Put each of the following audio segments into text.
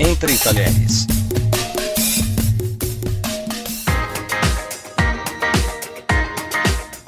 Entre Talheres.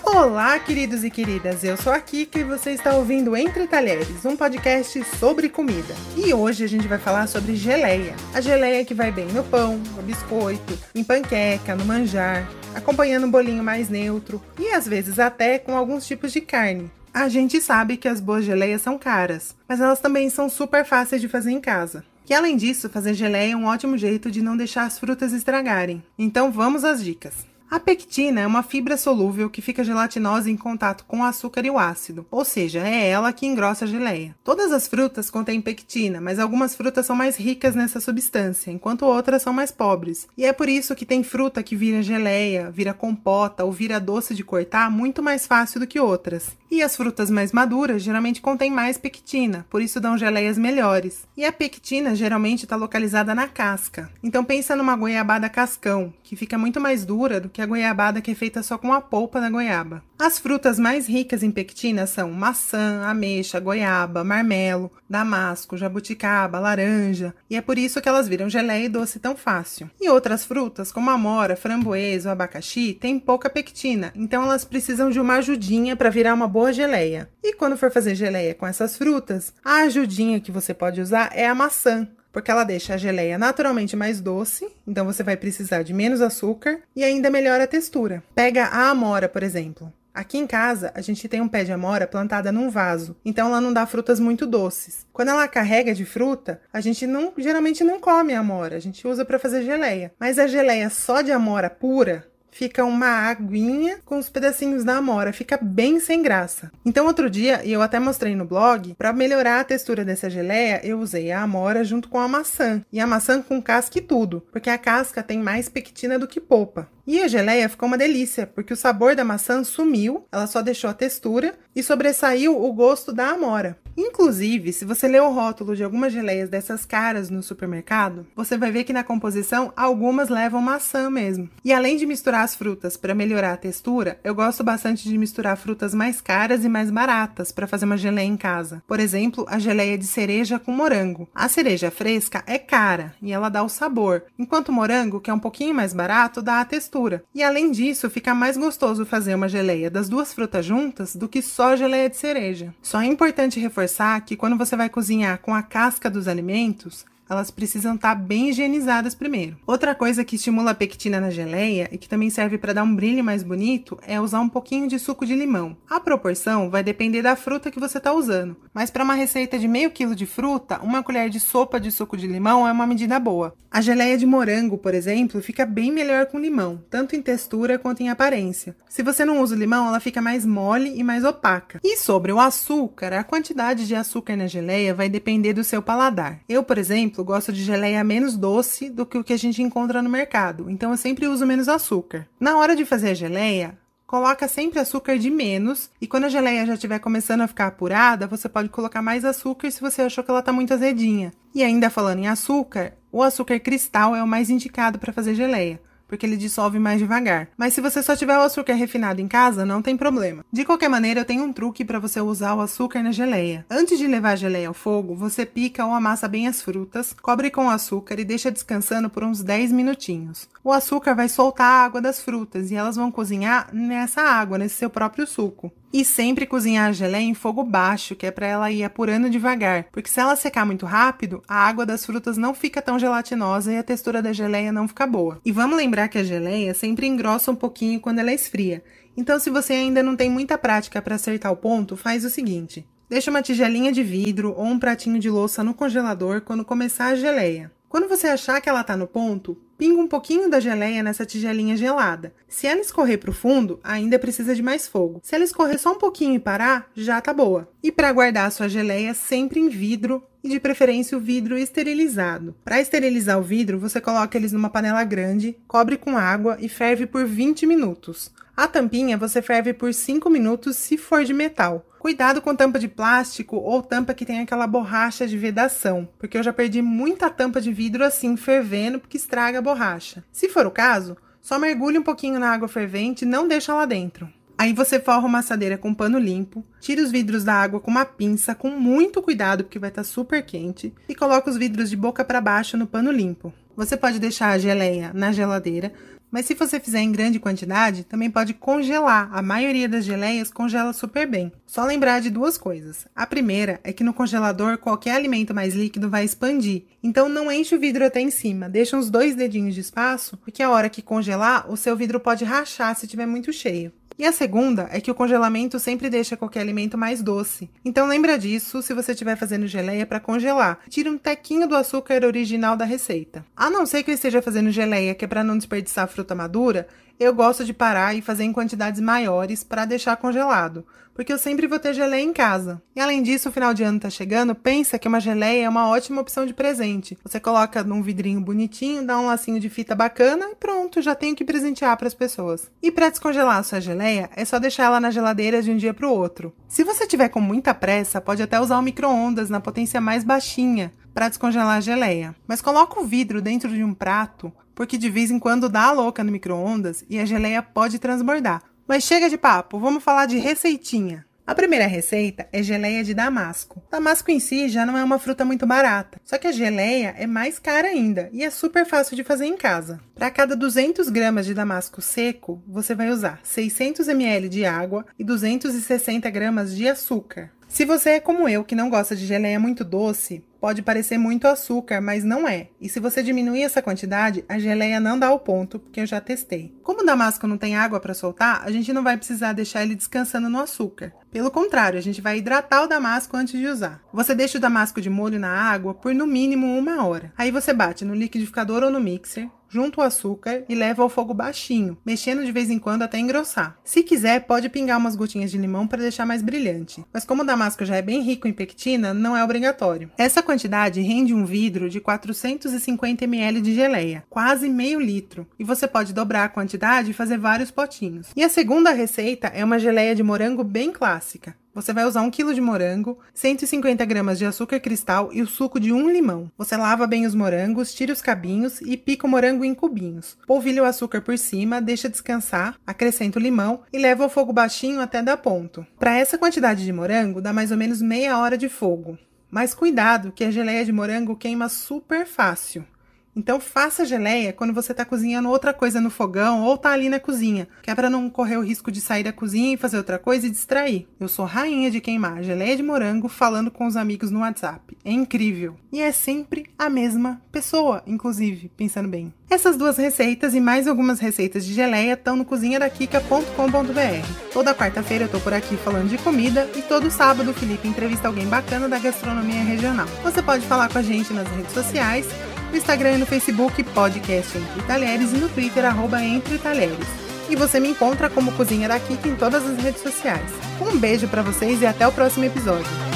Olá, queridos e queridas. Eu sou a Kika e você está ouvindo Entre Talheres, um podcast sobre comida. E hoje a gente vai falar sobre geleia. A geleia que vai bem no pão, no biscoito, em panqueca, no manjar, acompanhando um bolinho mais neutro e às vezes até com alguns tipos de carne. A gente sabe que as boas geleias são caras, mas elas também são super fáceis de fazer em casa. E além disso, fazer geleia é um ótimo jeito de não deixar as frutas estragarem. Então vamos às dicas. A pectina é uma fibra solúvel que fica gelatinosa em contato com o açúcar e o ácido, ou seja, é ela que engrossa a geleia. Todas as frutas contêm pectina, mas algumas frutas são mais ricas nessa substância, enquanto outras são mais pobres. E é por isso que tem fruta que vira geleia, vira compota ou vira doce de cortar muito mais fácil do que outras. E as frutas mais maduras geralmente contêm mais pectina, por isso dão geleias melhores. E a pectina geralmente está localizada na casca. Então pensa numa goiabada cascão, que fica muito mais dura do que a goiabada que é feita só com a polpa da goiaba. As frutas mais ricas em pectina são maçã, ameixa, goiaba, marmelo, damasco, jabuticaba, laranja, e é por isso que elas viram geleia e doce tão fácil. E outras frutas, como amora, framboesa ou abacaxi, têm pouca pectina, então elas precisam de uma ajudinha para virar uma boa geleia. E quando for fazer geleia com essas frutas, a ajudinha que você pode usar é a maçã porque ela deixa a geleia naturalmente mais doce, então você vai precisar de menos açúcar e ainda melhora a textura. Pega a amora, por exemplo. Aqui em casa, a gente tem um pé de amora plantada num vaso, então ela não dá frutas muito doces. Quando ela carrega de fruta, a gente não, geralmente não come a amora, a gente usa para fazer geleia. Mas a geleia só de amora pura, fica uma aguinha com os pedacinhos da amora, fica bem sem graça. Então outro dia, e eu até mostrei no blog, para melhorar a textura dessa geleia, eu usei a amora junto com a maçã, e a maçã com casca e tudo, porque a casca tem mais pectina do que polpa. E a geleia ficou uma delícia, porque o sabor da maçã sumiu, ela só deixou a textura e sobressaiu o gosto da amora. Inclusive, se você ler o rótulo de algumas geleias dessas caras no supermercado, você vai ver que na composição algumas levam maçã mesmo. E além de misturar as frutas para melhorar a textura, eu gosto bastante de misturar frutas mais caras e mais baratas para fazer uma geleia em casa. Por exemplo, a geleia de cereja com morango. A cereja fresca é cara e ela dá o sabor, enquanto o morango, que é um pouquinho mais barato, dá a textura. E além disso, fica mais gostoso fazer uma geleia das duas frutas juntas do que só geleia de cereja. Só é importante reforçar que quando você vai cozinhar com a casca dos alimentos, elas precisam estar tá bem higienizadas primeiro. Outra coisa que estimula a pectina na geleia e que também serve para dar um brilho mais bonito é usar um pouquinho de suco de limão. A proporção vai depender da fruta que você está usando, mas para uma receita de meio quilo de fruta, uma colher de sopa de suco de limão é uma medida boa. A geleia de morango, por exemplo, fica bem melhor com limão, tanto em textura quanto em aparência. Se você não usa o limão, ela fica mais mole e mais opaca. E sobre o açúcar, a quantidade de açúcar na geleia vai depender do seu paladar. Eu, por exemplo, exemplo, gosto de geleia menos doce do que o que a gente encontra no mercado, então eu sempre uso menos açúcar. Na hora de fazer a geleia, coloca sempre açúcar de menos e quando a geleia já estiver começando a ficar apurada, você pode colocar mais açúcar se você achou que ela está muito azedinha. E ainda falando em açúcar, o açúcar cristal é o mais indicado para fazer geleia porque ele dissolve mais devagar. Mas se você só tiver o açúcar refinado em casa, não tem problema. De qualquer maneira, eu tenho um truque para você usar o açúcar na geleia. Antes de levar a geleia ao fogo, você pica ou amassa bem as frutas, cobre com açúcar e deixa descansando por uns 10 minutinhos. O açúcar vai soltar a água das frutas e elas vão cozinhar nessa água, nesse seu próprio suco. E sempre cozinhar a geleia em fogo baixo, que é para ela ir apurando devagar, porque se ela secar muito rápido, a água das frutas não fica tão gelatinosa e a textura da geleia não fica boa. E vamos lembrar que a geleia sempre engrossa um pouquinho quando ela esfria. Então, se você ainda não tem muita prática para acertar o ponto, faz o seguinte: deixa uma tigelinha de vidro ou um pratinho de louça no congelador quando começar a geleia. Quando você achar que ela está no ponto, pinga um pouquinho da geleia nessa tigelinha gelada. Se ela escorrer para o fundo, ainda precisa de mais fogo. Se ela escorrer só um pouquinho e parar, já tá boa. E para guardar a sua geleia, sempre em vidro e de preferência o vidro esterilizado. Para esterilizar o vidro, você coloca eles numa panela grande, cobre com água e ferve por 20 minutos. A tampinha você ferve por 5 minutos se for de metal. Cuidado com tampa de plástico ou tampa que tem aquela borracha de vedação, porque eu já perdi muita tampa de vidro assim fervendo porque estraga a borracha. Se for o caso, só mergulhe um pouquinho na água fervente e não deixa lá dentro. Aí você forra uma assadeira com pano limpo, tira os vidros da água com uma pinça, com muito cuidado porque vai estar tá super quente, e coloca os vidros de boca para baixo no pano limpo. Você pode deixar a geleia na geladeira, mas se você fizer em grande quantidade, também pode congelar. A maioria das geleias congela super bem. Só lembrar de duas coisas. A primeira é que no congelador qualquer alimento mais líquido vai expandir. Então não enche o vidro até em cima, deixa uns dois dedinhos de espaço, porque a hora que congelar, o seu vidro pode rachar se estiver muito cheio. E a segunda é que o congelamento sempre deixa qualquer alimento mais doce. Então lembra disso se você estiver fazendo geleia para congelar. Tire um tequinho do açúcar original da receita. A não ser que eu esteja fazendo geleia que é para não desperdiçar fruta madura, eu gosto de parar e fazer em quantidades maiores para deixar congelado, porque eu sempre vou ter geleia em casa. E além disso, o final de ano tá chegando, pensa que uma geleia é uma ótima opção de presente. Você coloca num vidrinho bonitinho, dá um lacinho de fita bacana e pronto, já tenho que presentear para as pessoas. E para descongelar a sua geleia, é só deixar ela na geladeira de um dia para o outro. Se você tiver com muita pressa, pode até usar o micro-ondas na potência mais baixinha para descongelar a geleia. Mas coloca o vidro dentro de um prato porque de vez em quando dá a louca no micro-ondas e a geleia pode transbordar. Mas chega de papo, vamos falar de receitinha. A primeira receita é geleia de damasco. Damasco em si já não é uma fruta muito barata, só que a geleia é mais cara ainda e é super fácil de fazer em casa. Para cada 200 gramas de damasco seco, você vai usar 600 ml de água e 260 gramas de açúcar. Se você é como eu, que não gosta de geleia muito doce, pode parecer muito açúcar, mas não é. E se você diminuir essa quantidade, a geleia não dá o ponto, porque eu já testei. Como o damasco não tem água para soltar, a gente não vai precisar deixar ele descansando no açúcar. Pelo contrário, a gente vai hidratar o damasco antes de usar. Você deixa o damasco de molho na água por no mínimo uma hora. Aí você bate no liquidificador ou no mixer, junta o açúcar e leva ao fogo baixinho, mexendo de vez em quando até engrossar. Se quiser, pode pingar umas gotinhas de limão para deixar mais brilhante. Mas como o damasco já é bem rico em pectina, não é obrigatório. Essa quantidade rende um vidro de 450 ml de geleia, quase meio litro, e você pode dobrar a quantidade e fazer vários potinhos. E a segunda receita é uma geleia de morango bem clássica. Você vai usar 1 kg de morango, 150 gramas de açúcar cristal e o suco de um limão. Você lava bem os morangos, tira os cabinhos e pica o morango em cubinhos. Polvilha o açúcar por cima, deixa descansar, acrescenta o limão e leva ao fogo baixinho até dar ponto. Para essa quantidade de morango, dá mais ou menos meia hora de fogo. Mas cuidado, que a geleia de morango queima super fácil. Então faça geleia quando você está cozinhando outra coisa no fogão ou tá ali na cozinha, que é para não correr o risco de sair da cozinha e fazer outra coisa e distrair. Eu sou rainha de queimar geleia de morango falando com os amigos no WhatsApp. É incrível. E é sempre a mesma pessoa, inclusive, pensando bem. Essas duas receitas e mais algumas receitas de geleia estão no cozinhadakika.com.br. Toda quarta-feira eu tô por aqui falando de comida e todo sábado o Felipe entrevista alguém bacana da gastronomia regional. Você pode falar com a gente nas redes sociais no Instagram e no Facebook, podcast Entre Talheres e no Twitter, arroba Entre Talheres. E você me encontra como Cozinha da Kika em todas as redes sociais. Um beijo para vocês e até o próximo episódio.